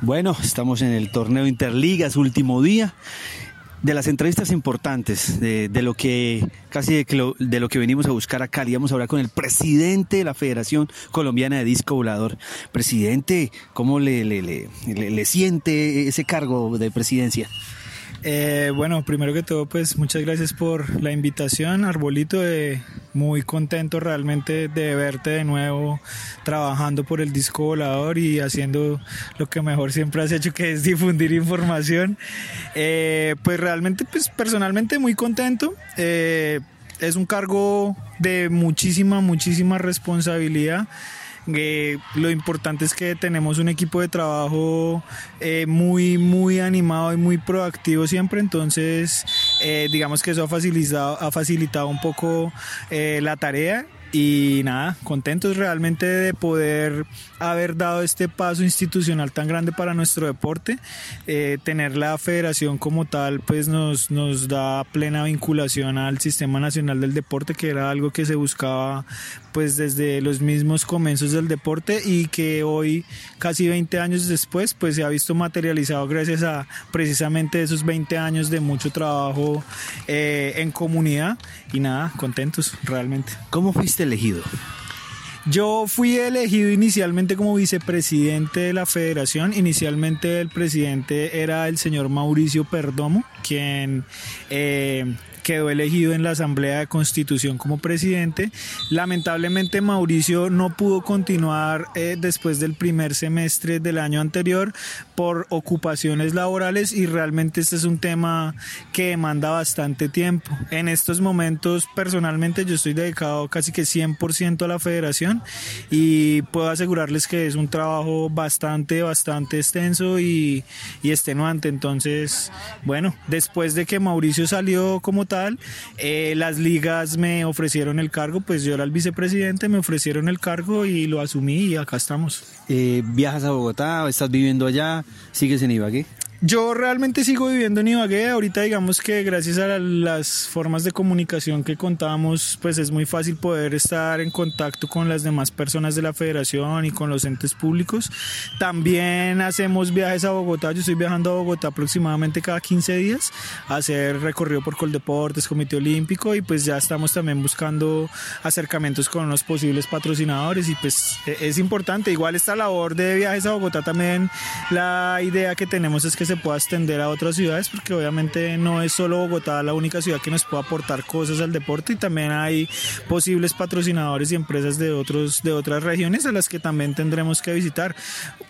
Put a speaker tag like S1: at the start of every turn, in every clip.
S1: Bueno, estamos en el torneo Interligas, último día. De las entrevistas importantes, de, lo que casi de, de, lo que venimos a buscar acá, vamos a hablar con el presidente de la Federación Colombiana de Disco Volador. Presidente, ¿cómo le, le, le, siente ese cargo de presidencia?
S2: Eh, bueno, primero que todo, pues muchas gracias por la invitación, Arbolito. Eh, muy contento realmente de verte de nuevo trabajando por el disco volador y haciendo lo que mejor siempre has hecho, que es difundir información. Eh, pues realmente, pues personalmente muy contento. es un cargo de muchísima, muchísima responsabilidad lo importante es que tenemos un equipo de trabajo eh, muy, muy animado y muy proactivo siempre, entonces eh, digamos que eso ha facilitado, ha facilitado un poco eh, la tarea y nada, contentos realmente de poder haber dado este paso institucional tan grande para nuestro deporte. Eh, tener la federación como tal, pues nos, nos da plena vinculación al Sistema Nacional del Deporte, que era algo que se buscaba pues desde los mismos comienzos del deporte y que hoy, casi 20 años después, pues se ha visto materializado gracias a precisamente esos 20 años de mucho trabajo eh, en comunidad y nada, contentos realmente.
S1: ¿Cómo fuiste elegido?
S2: Yo fui elegido inicialmente como vicepresidente de la federación. Inicialmente el presidente era el señor Mauricio Perdomo, quien eh, quedó elegido en la Asamblea de Constitución como presidente. Lamentablemente Mauricio no pudo continuar eh, después del primer semestre del año anterior por ocupaciones laborales y realmente este es un tema que demanda bastante tiempo. En estos momentos personalmente yo estoy dedicado casi que 100% a la federación y puedo asegurarles que es un trabajo bastante, bastante extenso y, y extenuante. Entonces, bueno, después de que Mauricio salió como tal, eh, las ligas me ofrecieron el cargo, pues yo era el vicepresidente, me ofrecieron el cargo y lo asumí y acá estamos.
S1: Eh, ¿Viajas a Bogotá? ¿Estás viviendo allá? ¿Sigues en Ibagué?
S2: Yo realmente sigo viviendo en Ibagué. Ahorita digamos que gracias a las formas de comunicación que contábamos, pues es muy fácil poder estar en contacto con las demás personas de la federación y con los entes públicos. También hacemos viajes a Bogotá. Yo estoy viajando a Bogotá aproximadamente cada 15 días a hacer recorrido por Coldeportes, Comité Olímpico y pues ya estamos también buscando acercamientos con unos posibles patrocinadores y pues e, es importante. Igual esta labor de viajes a Bogotá también la idea que tenemos es que se pueda extender a otras ciudades, porque obviamente no es solo Bogotá la única ciudad que nos puede aportar cosas al deporte y también hay posibles patrocinadores y empresas de, otros, de otras regiones a las que también tendremos que visitar.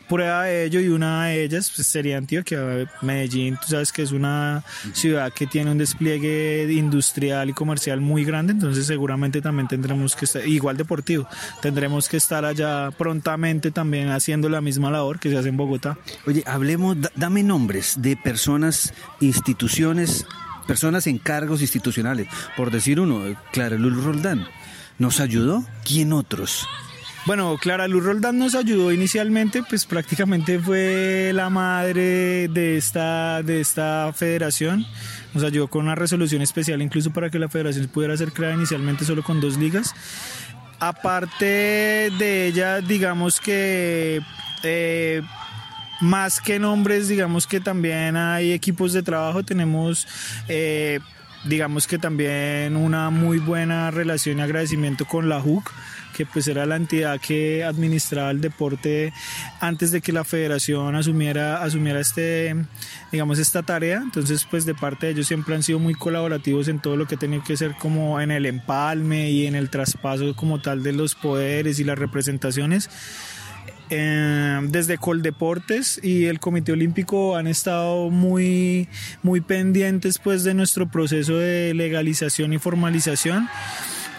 S2: Prueba de ello y una de ellas pues, sería Antioquia, Medellín, tú sabes que es una ciudad que tiene un despliegue industrial y comercial muy grande, entonces seguramente también tendremos que estar, igual deportivo, tendremos que estar allá prontamente también haciendo la misma labor que se hace en Bogotá.
S1: Oye, hablemos, dame nombre de personas, instituciones, personas en cargos institucionales. Por decir uno, Clara Luz Roldán. ¿Nos ayudó? ¿Quién otros?
S2: Bueno, Clara Luz Roldán nos ayudó inicialmente, pues prácticamente fue la madre de esta, de esta federación. Nos ayudó con una resolución especial incluso para que la federación pudiera ser creada inicialmente solo con dos ligas. Aparte de ella, digamos que eh, más que nombres, digamos que también hay equipos de trabajo, tenemos... Eh, digamos que también una muy buena relación y agradecimiento con la JUC, que pues era la entidad que administraba el deporte antes de que la federación asumiera, asumiera este, digamos, esta tarea. Entonces, pues de parte de ellos siempre han sido muy colaborativos en todo lo que tiene que ser como en el empalme y en el traspaso como tal de los poderes y las representaciones. Eh, desde Coldeportes y el Comité Olímpico han estado muy, muy pendientes pues, de nuestro proceso de legalización y formalización.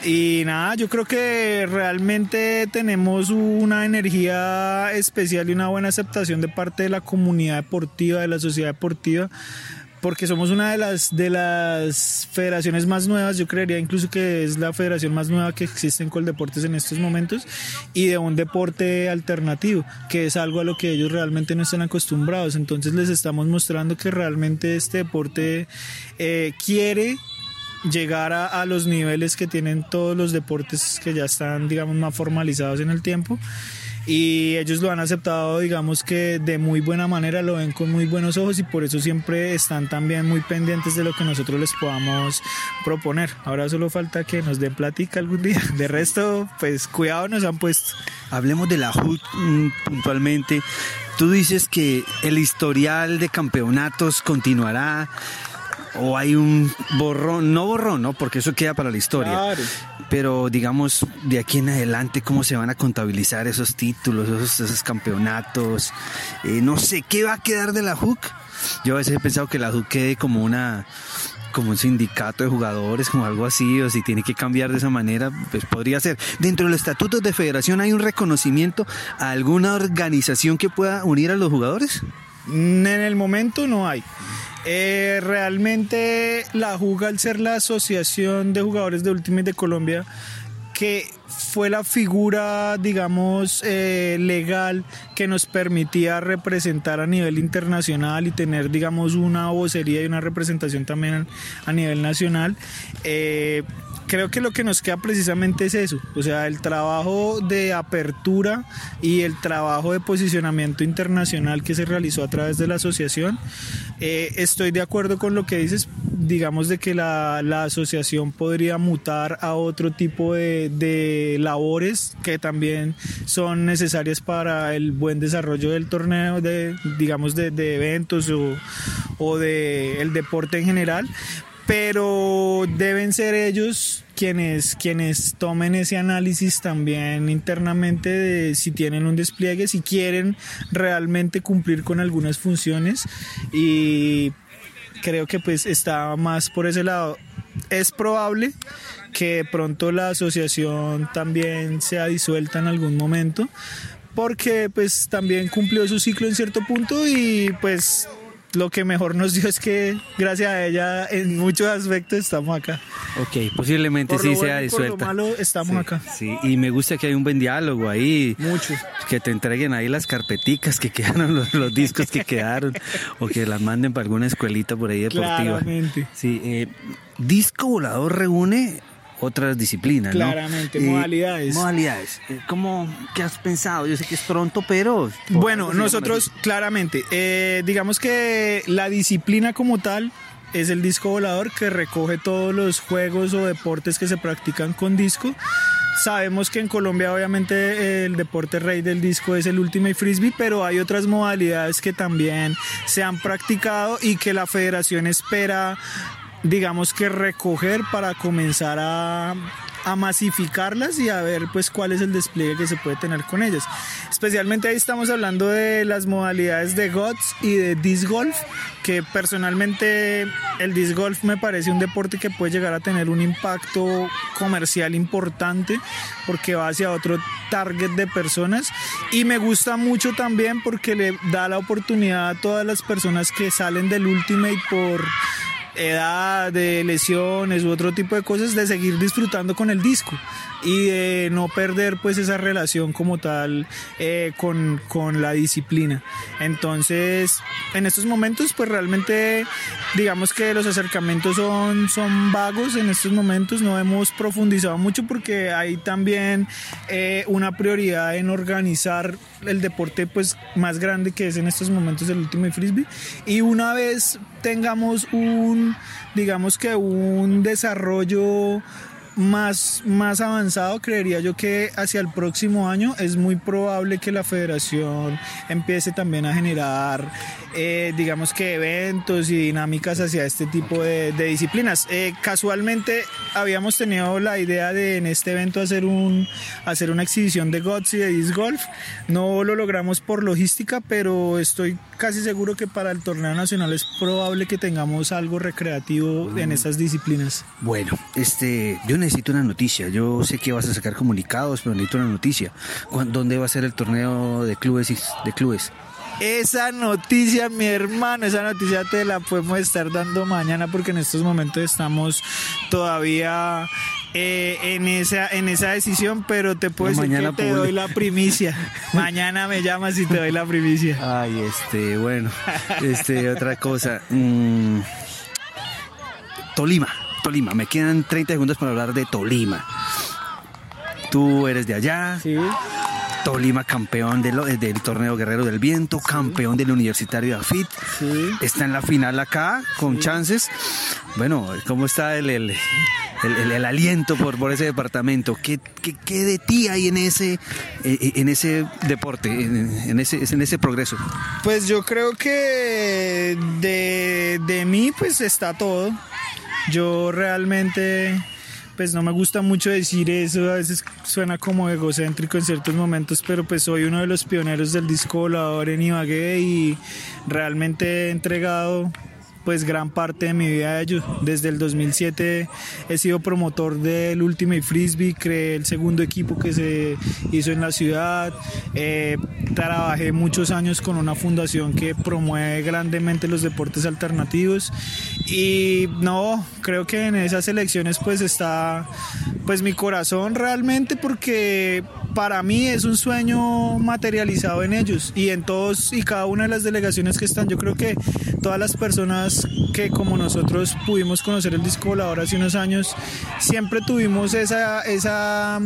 S2: Y nada, yo creo que realmente tenemos una energía especial y una buena aceptación de parte de la comunidad deportiva, de la sociedad deportiva porque somos una de las de las federaciones más nuevas, yo creería incluso que es la federación más nueva que existe en Coldeportes en estos momentos y de un deporte alternativo, que es algo a lo que ellos realmente no están acostumbrados. Entonces les estamos mostrando que realmente este deporte eh, quiere llegar a, a, los niveles que tienen todos los deportes que ya están, digamos, más formalizados en el tiempo y ellos lo han aceptado, digamos que de muy buena manera, lo ven con muy buenos ojos y por eso siempre están también muy pendientes de lo que nosotros les podamos proponer. Ahora solo falta que nos den plática algún día. De resto, pues cuidado nos han puesto.
S1: Hablemos de la HUD mm, puntualmente. Tú dices que el historial de campeonatos continuará o hay un borrón, no borrón, ¿no? Porque eso queda para la historia.
S2: Claro.
S1: Pero digamos, de aquí en adelante, ¿cómo se van a contabilizar esos títulos, esos, esos campeonatos? Eh, no sé, ¿qué va a quedar de la HUC? Yo a veces he pensado que la HUC quede como una como un sindicato de jugadores, como algo así, o si tiene que cambiar de esa manera, pues podría ser. Dentro de los estatutos de federación hay un reconocimiento a alguna organización que pueda unir a los jugadores.
S2: En el momento no hay. Eh, realmente la juga al ser la asociación de jugadores de Ultimate de Colombia que fue la figura, digamos, eh, legal que nos permitía representar a nivel internacional y tener, digamos, una vocería y una representación también a nivel nacional. Eh, creo que lo que nos queda precisamente es eso, o sea, el trabajo de apertura y el trabajo de posicionamiento internacional que se realizó a través de la asociación. Eh, estoy de acuerdo con lo que dices, digamos de que la, la asociación podría mutar a otro tipo de, de, labores que también son necesarias para el buen desarrollo del torneo, de, digamos de, de eventos o, o de el deporte en general, pero deben ser ellos quienes, quienes tomen ese análisis también internamente de si tienen un despliegue, si quieren realmente cumplir con algunas funciones. Y creo que pues está más por ese lado. Es probable que pronto la asociación también sea disuelta en algún momento porque pues también cumplió su ciclo en cierto punto y pues lo que mejor nos dio es que gracias a ella en muchos aspectos estamos acá.
S1: Ok, posiblemente
S2: por
S1: sí
S2: lo
S1: sea
S2: bueno y por
S1: disuelta.
S2: lo malo estamos
S1: sí,
S2: acá.
S1: Sí, y me gusta que hay un buen diálogo ahí.
S2: Mucho.
S1: Que te entreguen ahí las carpeticas que quedaron, los, los discos que quedaron, o que las manden para alguna escuelita por ahí deportiva.
S2: Claramente.
S1: Sí, eh, Disco Volador reúne otras disciplinas, ¿no?
S2: Claramente,
S1: Eh,
S2: modalidades.
S1: Modalidades. Eh, ¿Cómo, qué has pensado? Yo sé que es pronto, pero...
S2: Bueno,
S1: ¿cómo se llama
S2: nosotros claramente, eh, digamos que la disciplina como tal es el disco volador que recoge todos los juegos o deportes que se practican con disco. Sabemos que en Colombia obviamente el deporte rey del disco es el Ultimate Frisbee, pero hay otras modalidades que también se han practicado y que la federación espera digamos que recoger para comenzar a, a masificarlas y a ver pues cuál es el despliegue que se puede tener con ellas. Especialmente ahí estamos hablando de las modalidades de GOTS y de disc golf, que personalmente el disc golf me parece un deporte que puede llegar a tener un impacto comercial importante porque va hacia otro target de personas y me gusta mucho también porque le da la oportunidad a todas las personas que salen del Ultimate por edad, de lesiones u otro tipo de cosas, de seguir disfrutando con el disco y de no perder pues esa relación como tal eh, con, con, la disciplina. Entonces, en estos momentos pues realmente digamos que los acercamientos son, son vagos en estos momentos, no hemos profundizado mucho porque hay también eh, una prioridad en organizar el deporte pues más grande que es en estos momentos el último frisbee y una vez tengamos un digamos que un desarrollo más, más avanzado, creería yo que hacia el próximo año es muy probable que la federación empiece también a generar, eh, digamos que eventos y dinámicas hacia este tipo de, de disciplinas. Eh, casualmente habíamos tenido la idea de en este evento hacer, un, hacer una exhibición de GOTS y de Disc Golf. No lo logramos por logística, pero estoy casi seguro que para el torneo nacional es probable que tengamos algo recreativo en estas disciplinas.
S1: Bueno, este, yo necesito una noticia. Yo sé que vas a sacar comunicados, pero necesito una noticia. ¿Dónde va a ser el torneo de clubes? De clubes?
S2: Esa noticia, mi hermano, esa noticia te la podemos estar dando mañana porque en estos momentos estamos todavía eh, en esa en esa decisión, pero te puedo
S1: No,
S2: decir que te doy la primicia. mañana me llamas y te doy la primicia.
S1: Ay, este, bueno, este, otra cosa. Mm, Tolima, Tolima, me quedan 30 segundos para hablar de Tolima. Tú eres de allá,
S2: Sí.
S1: Tolima campeón del, del torneo Guerrero del Viento, campeón del Universitario de AFIT. Está en la final acá con chances. Bueno, ¿cómo está el, el, el, aliento por, por ese departamento? ¿Qué, ¿Qué, qué, de ti hay en ese, eh, eh, en ese deporte, en, ese, en ese progreso?
S2: Pues yo creo que de, de mí pues está todo. Yo realmente pues no me gusta mucho decir eso, a veces suena como egocéntrico en ciertos momentos, pero pues soy uno de los pioneros del disco volador en Ibagué y realmente he entregado pues gran parte de mi vida a ellos. Desde el 2007 he sido promotor del Ultimate Frisbee, creé el segundo equipo que se hizo en la ciudad, eh, trabajé muchos años con una fundación que promueve grandemente los deportes alternativos y no, creo que en esas elecciones pues está pues mi corazón realmente porque para mí es un sueño materializado en ellos y en todos y cada una de las delegaciones que están. Yo creo que todas las personas que como nosotros pudimos conocer el disco volador hace unos años, siempre tuvimos esa, esa,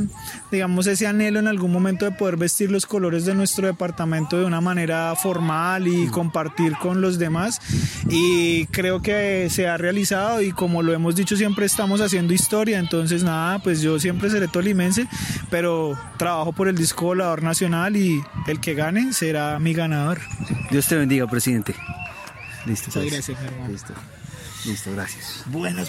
S2: digamos, ese anhelo en algún momento de poder vestir los colores de nuestro departamento de una manera formal y compartir con los demás. Y creo que se ha realizado y como lo hemos dicho siempre estamos haciendo historia. Entonces nada, pues yo siempre seré tolimense, pero trabajo por el disco volador nacional y el que gane será mi ganador.
S1: Dios te bendiga, presidente.
S2: Listo.
S1: gracias, hermano. Listo. Listo, gracias.
S2: Buenas.